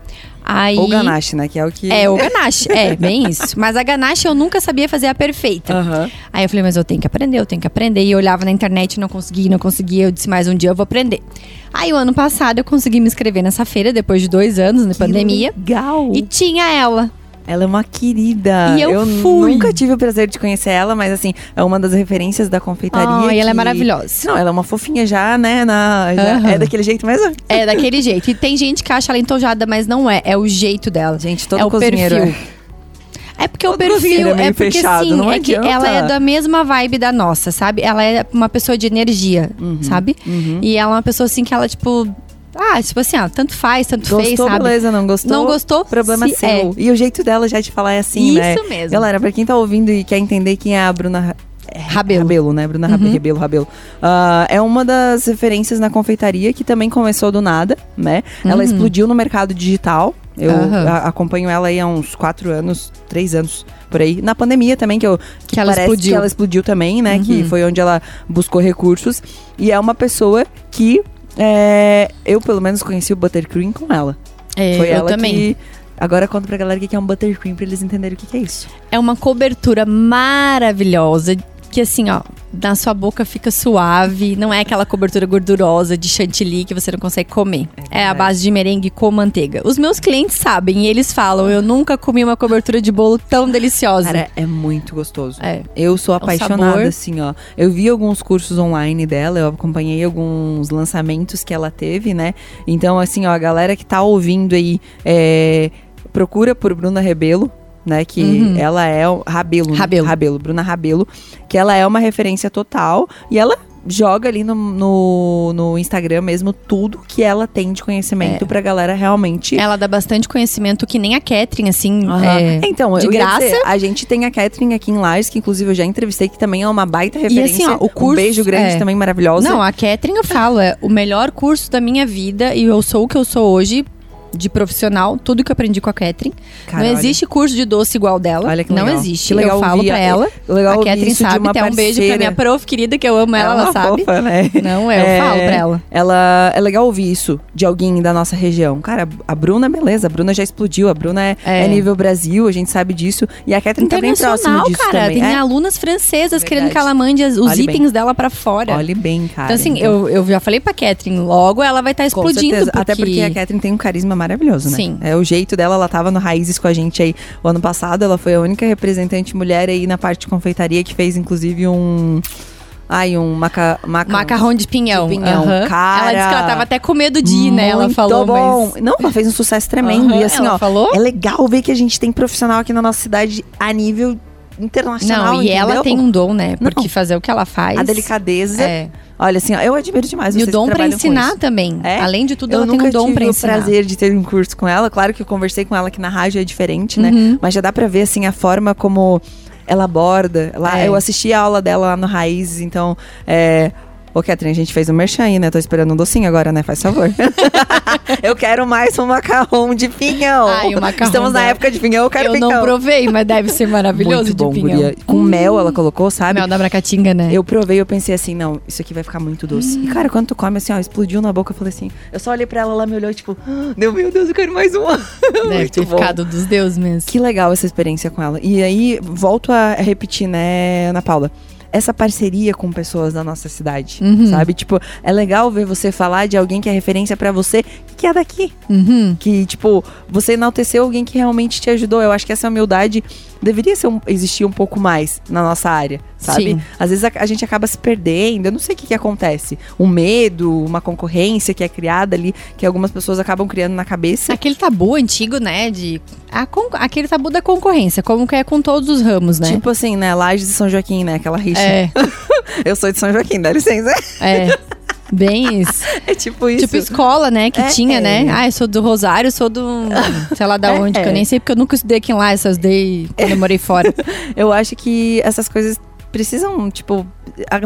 Aí, Ou ganache, né? Que é o que... É, o ganache. é, bem isso. Mas a ganache eu nunca sabia fazer a perfeita. Aham. Aí eu falei, mas eu tenho que aprender, eu tenho que aprender. E eu olhava na internet, não conseguia, não conseguia. Eu disse, mais um dia eu vou aprender. Aí o ano passado eu consegui me inscrever nessa feira, depois de dois anos, na pandemia. Legal. E tinha ela. Ela é uma querida. E eu fui. nunca tive o prazer de conhecer ela, mas assim, é uma das referências da confeitaria. Ah, e ela é que- maravilhosa. Não, ela é uma fofinha já, né? Na, já. É daquele jeito mesmo. É daquele jeito. E tem gente que acha ela entojada, mas não é. É o jeito dela. Gente, todo é o cozinheiro perfil. é. É porque o Todo cozinheiro perfil é é, porque fechado, sim, não é que ela é da mesma vibe da nossa, sabe? Ela é uma pessoa de energia, Uhum, sabe? E ela é uma pessoa assim que ela tipo, ah, tipo assim, ó, tanto faz, tanto fez, Gostou, sabe? beleza, não gostou? Não gostou? Problema se seu. é. E o jeito dela já de falar é assim, Isso né? mesmo. Galera, pra quem tá ouvindo e quer entender quem é a Bruna é, Rabelo. Rabelo, né? Bruna Rabe- Rebelo, Rabelo. Ah, é uma das referências na confeitaria que também começou do nada, né? Ela Uhum. explodiu no mercado digital. Eu Aham. a- acompanho ela aí há uns quatro anos, três anos por aí. Na pandemia também, que, eu, que, Que ela parece explodiu. que ela explodiu também, né? Que Uhum. foi onde ela buscou recursos. E é uma pessoa que é, eu, pelo menos, conheci o Buttercream com ela. É, Foi eu ela também. que. Agora conta pra galera o que é um buttercream pra eles entenderem o que que é isso. É uma cobertura maravilhosa que assim, ó, na sua boca fica suave, não é aquela cobertura gordurosa de chantilly que você não consegue comer. É, a verdade. base de merengue com manteiga. Os meus clientes sabem e eles falam, eu nunca comi uma cobertura de bolo tão deliciosa. Cara, é muito gostoso. É. Eu sou apaixonada, sabor. assim, ó. Eu vi alguns cursos online dela, eu acompanhei alguns lançamentos que ela teve, né? Então, assim, ó, a galera que tá ouvindo aí, é, procura por Bruna Rebelo. Né, que Uhum. ela é o Rabelo, né? Rabelo. Rabelo, Bruna Rabelo, que ela é uma referência total e ela joga ali no, no, no Instagram mesmo tudo que ela tem de conhecimento pra galera realmente Ela dá bastante conhecimento que nem a Catherine, assim, Aham. é, então, de graça. dizer, a gente tem a Catherine aqui em Lages, que inclusive eu já entrevistei, que também é uma baita E referência. assim, ó, o Um curso- beijo grande é. também, maravilhosa. Não, a Catherine eu falo, é o melhor curso da minha vida e eu sou o que eu sou hoje de profissional, tudo que eu aprendi com a Catherine. Cara, não olha, existe curso de doce igual dela. Olha que não legal. existe. Que legal eu falo pra ela. legal a Catherine sabe, até um beijo pra minha prof querida, que eu amo ela, é ela uma sabe. fofa, né? Não, eu É, falo pra ela. Ela é legal ouvir isso de alguém da nossa região. Cara, a Bruna, beleza, a Bruna já explodiu, a Bruna é, É. é nível Brasil, a gente sabe disso. E a Catherine tá bem próxima disso cara. também. Tem É, alunas francesas Verdade. querendo que ela mande os Olhe bem. itens dela pra fora. Olhe bem, cara. então, assim, Então, eu, eu já falei pra Catherine, logo ela vai estar Com explodindo. certeza. Até porque a Catherine tem um carisma maravilhoso, né? Sim. É o jeito dela, ela tava no Raízes com a gente aí o ano passado. Ela foi a única representante mulher aí na parte de confeitaria que fez, inclusive, um. Ai, um maca, maca- Macarrão de pinhão. De pinhão. aham. Cara, ela disse que ela tava até com medo de ir, né? Ela falou, bom. mas... Não, ela fez um sucesso tremendo. Aham, E assim, ela ó, falou? é legal ver que a gente tem profissional aqui na nossa cidade a nível internacional. Não, e ela entendeu? tem um dom, né? Não. Porque fazer o que ela faz... A delicadeza. É. Olha, assim, ó, eu admiro demais E o dom com ensinar também. É? Além de tudo, eu ela tem nunca um dom tive pra o ensinar. prazer de ter um curso com ela. Claro que eu conversei com ela aqui na rádio, é diferente, né? Uhum. Mas já dá pra ver, assim, a forma como ela aborda. Lá, É. Eu assisti a aula dela lá no Raízes, então... É... Ô, Catherine, a gente fez um merchan aí, né? Tô esperando um docinho agora, né? Faz favor. eu quero mais um macarrão de pinhão. Ai, o macarrão Estamos na época de pinhão, eu quero Eu pinhão. não provei, mas deve ser maravilhoso Muito bom, de pinhão. guria. Com mel ela colocou, sabe? Mel da Bracatinga, né? Eu provei, eu pensei assim, não, isso aqui vai ficar muito doce. E cara, quando tu come assim, ó, explodiu na boca, eu falei assim, eu só olhei pra ela, ela me olhou, tipo, "Ah, meu, meu Deus, eu quero mais uma. Deve Muito ter bom. ficado dos deuses mesmo. Que legal essa experiência com ela. E aí, volto a repetir, né, Ana Paula? Essa parceria com pessoas da nossa cidade, Uhum. sabe? Tipo, é legal ver você falar de alguém que é referência pra você, que é daqui. Uhum. Que, tipo, você enalteceu alguém que realmente te ajudou. Eu acho que essa humildade deveria ser um- existir um pouco mais na nossa área, sabe? Sim. Às vezes a, a gente acaba se perdendo, eu não sei o que, que acontece. Um medo, uma concorrência que é criada ali, que algumas pessoas acabam criando na cabeça. Aquele tabu antigo, né? De. A Aquele tabu da concorrência, como que é com todos os ramos, né? Tipo assim, né? Lages de São Joaquim, né? Aquela rixa. é, Eu sou de São Joaquim, dá licença. é. Bem isso. É tipo isso. Tipo escola, né? Que É, tinha, é. né? Ah, eu sou do Rosário, sou do. sei lá da É. onde, que eu nem sei, porque eu nunca estudei aqui em lá, eu só estudei quando eu morei fora. Eu acho que essas coisas precisam, tipo,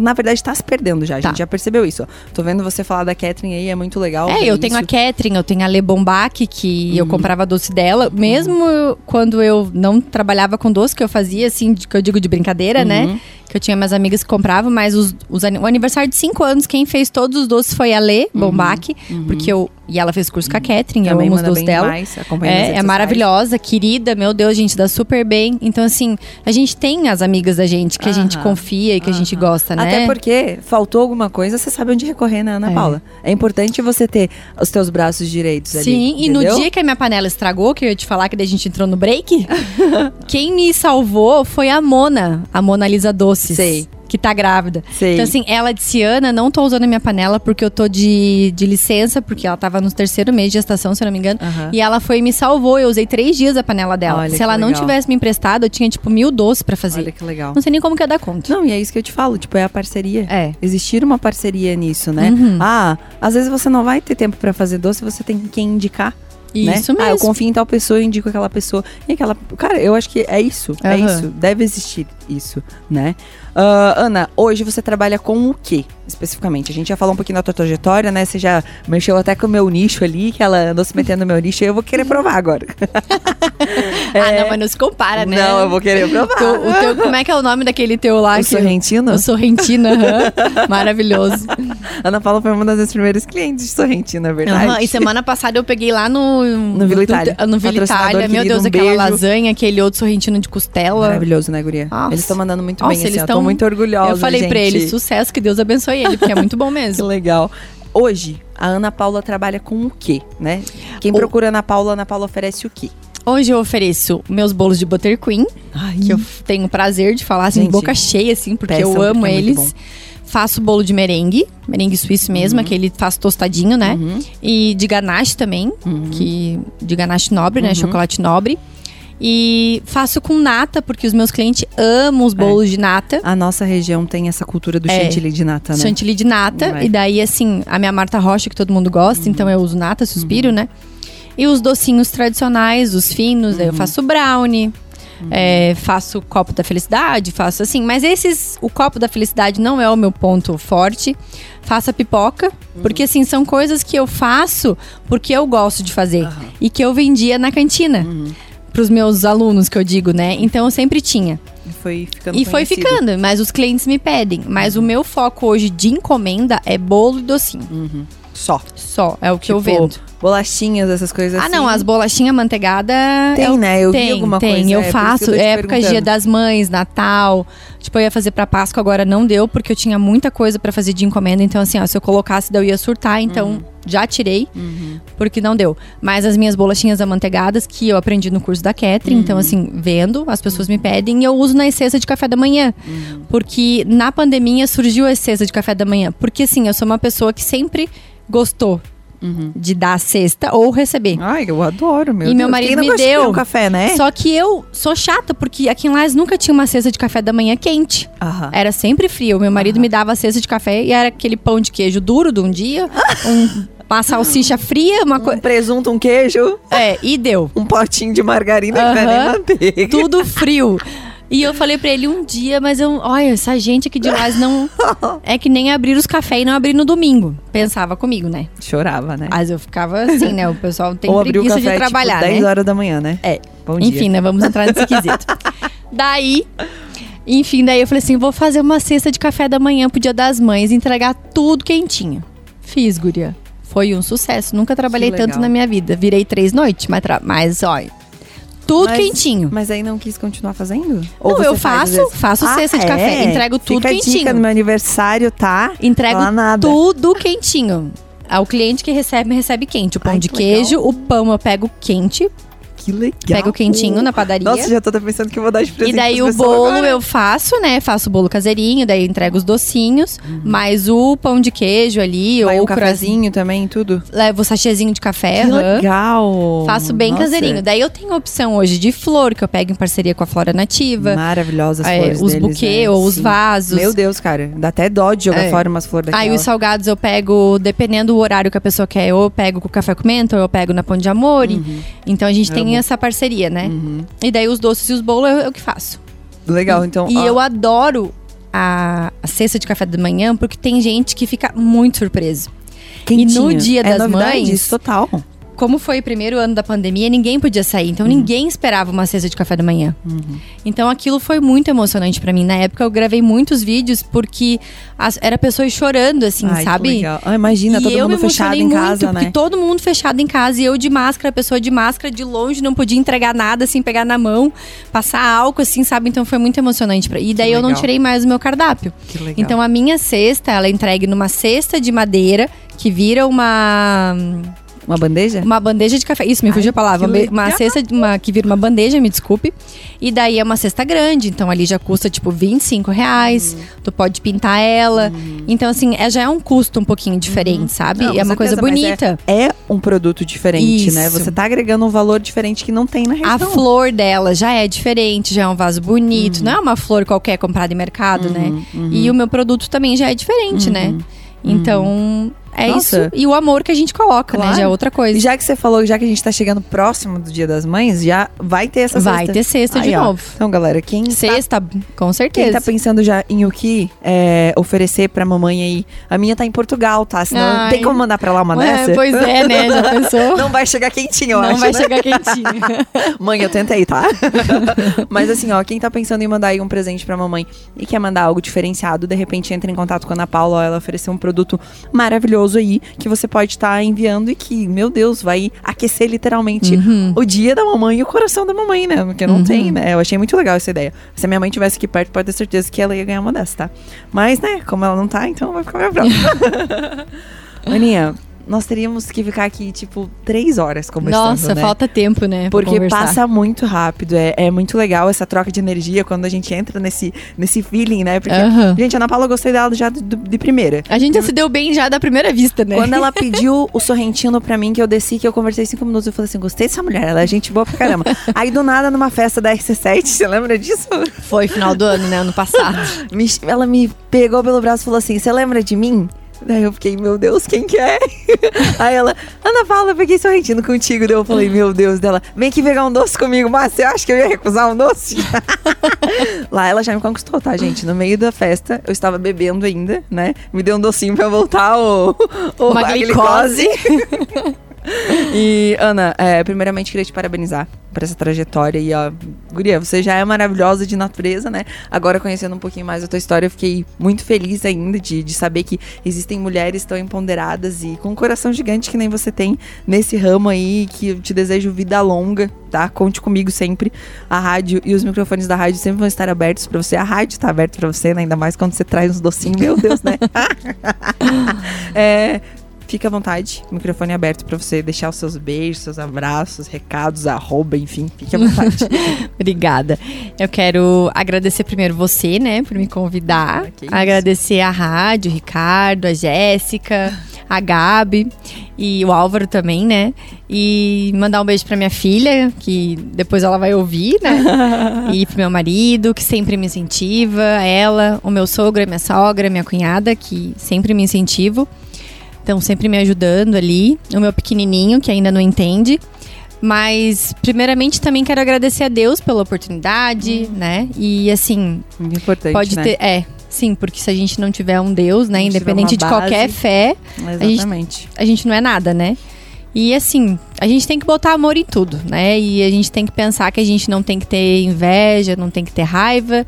na verdade tá se perdendo já. A Tá. gente já percebeu isso. ó. Tô vendo você falar da Catherine aí, é muito legal. É, eu tenho a isso. Catherine, eu tenho a Le Bombac, que eu Uhum. comprava doce dela. Mesmo eu- quando eu não trabalhava com doce, que eu fazia, assim, que eu digo de brincadeira, né? Uhum. Que eu tinha minhas amigas que compravam, mas os, os o aniversário de 5 anos, quem fez todos os doces foi a Lê Bombac. Porque eu. E ela fez curso com a Catherine, eu Uhum. Também amo os doces dela. demais, É, é maravilhosa, querida, meu Deus, gente, dá super bem. Então, assim, a gente tem as amigas da gente que a gente confia e que a gente aham. Gosta, né? Até porque faltou alguma coisa, você sabe onde recorrer na Ana É. Paula. É importante você ter os teus braços direitos ali. Sim, e no entendeu? dia que a minha panela estragou, que eu ia te falar que daí a gente entrou no break, quem me salvou foi a Mona, a Mona Lisa Doces. Sei. Que tá grávida. Sei. Então, assim, ela disse: Ana, não tô usando a minha panela porque eu tô de, de licença, porque ela tava no terceiro mês de gestação, se eu não me engano. E ela foi e me salvou. Eu usei três dias a panela dela. Olha se ela não legal. tivesse me emprestado, eu tinha, tipo, mil doces pra fazer. Olha que legal. Não sei nem como que ia dar conta. Não, e é isso que eu te falo, tipo, é a parceria. É. Existir uma parceria nisso, né? Uhum. Ah, às vezes você não vai ter tempo pra fazer doce, você tem quem indicar. né? Isso mesmo. Ah, eu confio em tal pessoa, eu indico aquela pessoa. E aquela. Cara, eu acho que é isso. É isso. Deve existir isso, né? Ah, Ana, hoje você trabalha com o quê, especificamente? A gente já falou um pouquinho da tua trajetória, né? Você já mexeu até com o meu nicho ali, que ela andou se metendo no meu nicho, e eu vou querer provar agora. Ah, não, mas não se compara, né? Não, eu vou querer provar. Teu- o teu, como é que é o nome daquele teu lá? O que- Sorrentino? O Sorrentino, aham. Maravilhoso. Ana Paula foi uma das minhas primeiras clientes de Sorrentino, é verdade. E semana passada eu peguei lá no... No Vila Itália. No Vila Patrocinador Itália. Meu Deus, um aquela beijo. lasanha, aquele outro sorrentino de costela. Maravilhoso, né, Guria? Nossa. Eles estão mandando muito Nossa, bem, assim, eles eu tô tão- muito orgulhosa, Eu falei pra gente. ele, sucesso, que Deus abençoe ele, porque é muito bom Que mesmo. legal. Hoje, a Ana Paula trabalha com o quê, né? Quem O- procura Ana Paula, Ana Paula oferece o quê? Hoje eu ofereço meus bolos de Buttercream, que eu tenho o prazer de falar assim, Gente, boca cheia, assim, porque peçam, eu amo porque é eles. Faço bolo de merengue, merengue suíço mesmo, aquele faço tostadinho, né? Uhum. E de ganache também, que de ganache nobre, né? Uhum. Chocolate nobre. E faço com nata, porque os meus clientes amam os bolos de nata. A nossa região tem essa cultura do É. chantilly de nata, né? Chantilly de nata. É. E daí, assim, a minha Marta Rocha, que todo mundo gosta, Uhum. então eu uso nata, suspiro, né? E os docinhos tradicionais, os finos, Uhum. eu faço brownie. é, faço copo da felicidade, faço assim, mas esses, o copo da felicidade não é o meu ponto forte. Faço a pipoca, Uhum. porque assim, são coisas que eu faço porque eu gosto de fazer Aham. e que eu vendia na cantina. Uhum. Pros meus alunos, que eu digo, né? Então eu sempre tinha. E foi ficando E foi conhecido. ficando, mas os clientes me pedem. Mas o meu foco hoje de encomenda é bolo e docinho. Uhum. Só. Só, é o que eu Tipo, vendo. Bolachinhas, essas coisas Ah, assim. não, as bolachinhas manteigada Tem, eu- né? Eu vi tem, alguma tem. coisa. Eu é, faço, te época Dia das Mães, Natal. Tipo, eu ia fazer pra Páscoa, agora não deu, porque eu tinha muita coisa pra fazer de encomenda. Então, assim, ó, se eu colocasse, daí eu ia surtar. Então, já tirei, Uhum. porque não deu. Mas as minhas bolachinhas amanteigadas, que eu aprendi no curso da Catherine. Uhum. Então, assim, vendo, as pessoas me pedem. E eu uso na cesta de café da manhã. Uhum. Porque na pandemia surgiu a cesta de café da manhã. Porque, assim, eu sou uma pessoa que sempre gostou Uhum. de dar a cesta ou receber. Ai, eu adoro, meu E meu Deus. marido Quem não me de deu. beber um café, né? Só que eu sou chata, porque aqui em Lages nunca tinha uma cesta de café da manhã quente. Aham. Era sempre frio. Meu marido me dava a cesta de café e era aquele pão de queijo duro de um dia, um- uma salsicha fria, uma Um coisa. presunto, um queijo, É, e deu. um potinho de margarina não é nem manteiga. Tudo frio. E eu falei pra ele um dia, mas eu, olha, essa gente aqui de Lages não. É que nem abrir os cafés e não abrir no domingo. Pensava comigo, né? Chorava, né? Mas eu ficava assim, né? O pessoal tem Ou preguiça café, de trabalhar, tipo, 10 né? horas da manhã, né? É. Bom Enfim, dia. né? Vamos entrar nesse quesito. daí, enfim, daí eu falei assim: vou fazer uma cesta de café da manhã pro dia das mães e entregar tudo quentinho. Fiz, guria. Foi um sucesso. Nunca trabalhei tanto na minha vida. Virei três noites, mas, mas olha, tudo Mas- quentinho. Mas aí não quis continuar fazendo? Não, você eu faço, faço Ah, cesta de é? café, entrego tudo Fica a quentinho. dica no meu aniversário, tá? Entrego tudo quentinho. Ah, O cliente que recebe, me recebe quente. O pão Ai, de que legal. queijo, o pão eu pego quente, Que legal. pego quentinho na padaria. Nossa, já tô até pensando que eu vou dar de presente E daí o bolo agora. eu faço, né? Faço o bolo caseirinho, daí entrego os docinhos, mas o pão de queijo ali, Uhum. Vai ou um o cafezinho também, tudo. levo o sachêzinho de café, Que aham. legal. Faço bem Nossa, caseirinho. Daí eu tenho a opção hoje de flor, que eu pego em parceria com a Flora Nativa. Maravilhosas É, flores os buquê né? ou os Sim. vasos. Meu Deus, cara. Dá até dó de jogar É. fora umas flores daquela. Aí os salgados eu pego, dependendo do horário que a pessoa quer, ou eu pego com café com menta, ou eu pego na pão de amor. Então a gente Amo. tem essa parceria, né? Uhum. E daí os doces e os bolos eu, eu que faço. Legal, então. E ó, eu adoro a, a cesta de café da manhã, porque tem gente que fica muito surpreso. quentinho. no Dia é das Mães- Isso total. Como foi o primeiro ano da pandemia, ninguém podia sair. Então, Uhum. ninguém esperava uma cesta de café da manhã. Então, aquilo foi muito emocionante pra mim. Na época, eu gravei muitos vídeos porque as, era pessoas chorando, assim, Ai, sabe? Ah, imagina, e todo mundo fechado em casa, né? todo mundo fechado em casa e eu de máscara, a pessoa de máscara de longe, não podia entregar nada, assim, pegar na mão, passar álcool, assim, sabe? Então foi muito emocionante. Pra... E daí eu não tirei mais o meu cardápio. Que legal. Então a minha cesta, ela é entregue numa cesta de madeira que vira uma Uma bandeja? uma bandeja de café. Isso, me fugiu a palavra. Uma cesta uma, que vira uma bandeja, me desculpe. E daí é uma cesta grande, então ali já custa tipo 25 reais. Uhum. Tu pode pintar ela. Então, assim, é, já é um custo um pouquinho diferente, sabe? Uhum. Não, é uma coisa certeza, mas bonita. É um produto diferente, né? Isso. Você tá agregando um valor diferente que não tem na A região. flor dela já é diferente, já é um vaso Uhum. bonito. Não é uma flor qualquer comprada em mercado, né? E o meu produto também já é diferente, né? Então, é. Nossa. isso. E o amor que a gente coloca, né? Claro. Já é outra coisa. E já que você falou, já que a gente tá chegando próximo do Dia das Mães, já vai ter essa Vai cesta. ter cesta de Aí, ó. novo. Então, galera, quem tá Sexta, com Quem certeza. tá pensando já em o que é, oferecer pra mamãe aí? A minha tá em Portugal, tá? Senão Ai. tem como mandar pra lá uma Ué, dessa? Pois é, né? Já pensou? Não vai chegar quentinho, eu Não acho. vai né? chegar quentinho. Mãe, eu tentei, tá? Mas assim, ó, quem tá pensando em mandar aí um presente pra mamãe e quer mandar algo diferenciado, de repente entra em contato com a Ana Paula, ó, ela ofereceu um produto maravilhoso aí que você pode estar enviando e que, meu Deus, vai aquecer literalmente Uhum. o dia da mamãe e o coração da mamãe, né? Porque não Uhum. tem, né? Eu achei muito legal essa ideia. Se a minha mãe tivesse aqui perto, pode ter certeza que ela ia ganhar uma dessas, tá? Mas, né, como ela não tá, então vai ficar minha próxima. Aninha, nós teríamos que ficar aqui, tipo, três horas conversando, Nossa, né? falta tempo, né? Porque conversar. passa muito rápido. É, é muito legal essa troca de energia quando a gente entra nesse, nesse feeling, né? Porque, gente, a Ana Paula eu gostei dela já de, de primeira. A gente já se deu bem já da primeira vista, né? Quando ela pediu o sorrentino pra mim, que eu desci, que eu conversei cinco minutos, eu falei assim: gostei dessa mulher, ela é gente boa pra caramba. Aí do nada, numa festa da RC7, você lembra disso? Foi final do ano, né? Ano passado. Ela me pegou pelo braço e falou assim: Você lembra de mim? Daí eu fiquei, meu Deus, quem que é? Aí ela, Ana Paula, eu peguei sorrentino contigo. Daí eu falei, meu Deus, dela, vem aqui pegar um doce comigo, mas você acha que eu ia recusar um doce? Lá ela já me conquistou, tá, gente? No meio da festa, eu estava bebendo ainda, né? Me deu um docinho pra voltar o, o Uma a glicose. E, Ana, é, primeiramente queria te parabenizar por essa trajetória. E, ó, Guria, você já é maravilhosa de natureza, né? Agora, conhecendo um pouquinho mais a tua história, eu fiquei muito feliz ainda de, de saber que existem mulheres tão empoderadas e com um coração gigante que nem você tem nesse ramo aí. Que eu te desejo vida longa, tá? Conte comigo sempre. A rádio e os microfones da rádio sempre vão estar abertos pra você. A rádio tá aberta pra você, né? Ainda mais quando você traz uns docinhos. Meu Deus, né? é. Fica à vontade, o microfone é aberto pra você deixar os seus beijos, seus abraços, recados, arroba, enfim, fique à vontade. Obrigada. Eu quero agradecer primeiro você, né, por me convidar. Ah, agradecer a rádio, o Ricardo, a Jéssica, a Gabi e o Álvaro também, né? E mandar um beijo pra minha filha, que depois ela vai ouvir, né? e pro meu marido, que sempre me incentiva, ela, o meu sogro, a minha sogra, minha cunhada, que sempre me incentivam. Estão sempre me ajudando ali. O meu pequenininho, que ainda não entende. Mas, primeiramente, também quero agradecer a Deus pela oportunidade, né? E, assim, Muito importante, pode né? ter. É, sim, porque se a gente não tiver um Deus, né? Independente de qualquer fé, Exatamente. a gente não é nada, né? E assim, a gente tem que botar amor em tudo, né? E a gente tem que pensar que a gente não tem que ter inveja, não tem que ter raiva.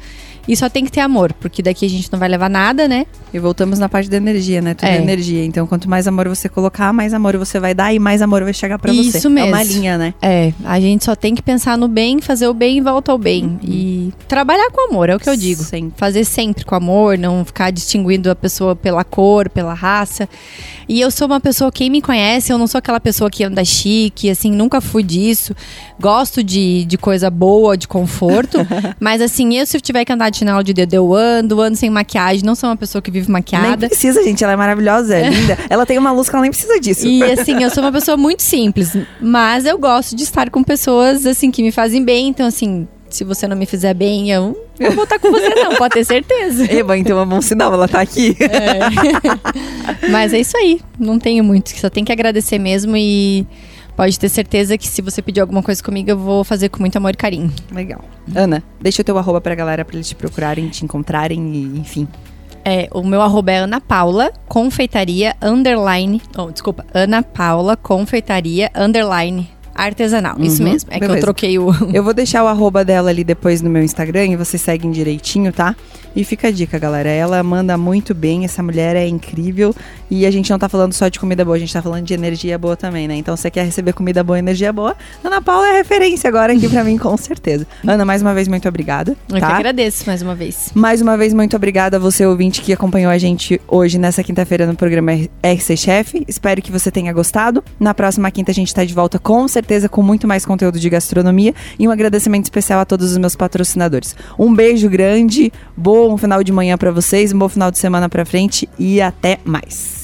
E só tem que ter amor, porque daqui a gente não vai levar nada, né? E voltamos na parte da energia, né? Tudo é. É. energia. Então, quanto mais amor você colocar, mais amor você vai dar e mais amor vai chegar pra você. Isso É uma mesmo. linha, né? É, a gente só tem que pensar no bem, fazer o bem e volta ao bem. E trabalhar com amor, é o que eu digo. Sempre. Fazer sempre com amor, não ficar distinguindo a pessoa pela cor, pela raça. E eu sou uma pessoa, quem me conhece, eu não sou aquela pessoa que anda chique, assim, nunca fui disso. Gosto de, de coisa boa, de conforto. mas assim, eu se tiver que andar de chinelo de dedo, eu ando, ando sem maquiagem, não sou uma pessoa que vive Nem maquiada. precisa, gente. Ela é maravilhosa, é linda. Ela tem uma luz que ela nem precisa disso. E assim, eu sou uma pessoa muito simples, mas eu gosto de estar com pessoas assim que me fazem bem, então assim, se você não me fizer bem, eu não vou estar com você não, pode ter certeza. Eba, então é bom sinal, ela tá aqui. Mas é isso aí, não tenho muito, só tem que agradecer mesmo e pode ter certeza que se você pedir alguma coisa comigo, eu vou fazer com muito amor e carinho. Legal. Ana, deixa o teu arroba pra galera pra eles te procurarem, te encontrarem e, enfim. É, o meu arroba é Ana Paula, confeitaria, underline. Oh, desculpa, Ana Paula, confeitaria, underline artesanal. Isso Uhum, mesmo. É que beleza. eu troquei o. Eu vou deixar o arroba dela ali depois no meu Instagram e vocês seguem direitinho, tá? E fica a dica, galera. Ela manda muito bem, essa mulher é incrível. E a gente não tá falando só de comida boa, a gente tá falando de energia boa também, né? Então, se você quer receber comida boa e energia boa, Ana Paula é referência agora aqui pra mim, com certeza. Ana, mais uma vez, muito obrigada. Eu que tá? agradeço mais uma vez. Mais uma vez, muito obrigada a você, ouvinte, que acompanhou a gente hoje, nessa quinta-feira, no programa RC Chef. Espero que você tenha gostado. Na próxima quinta, a gente tá de volta, com certeza, com muito mais conteúdo de gastronomia. E um agradecimento especial a todos os meus patrocinadores. Um beijo grande, bom final de manhã pra vocês, um bom final de semana pra frente e até mais.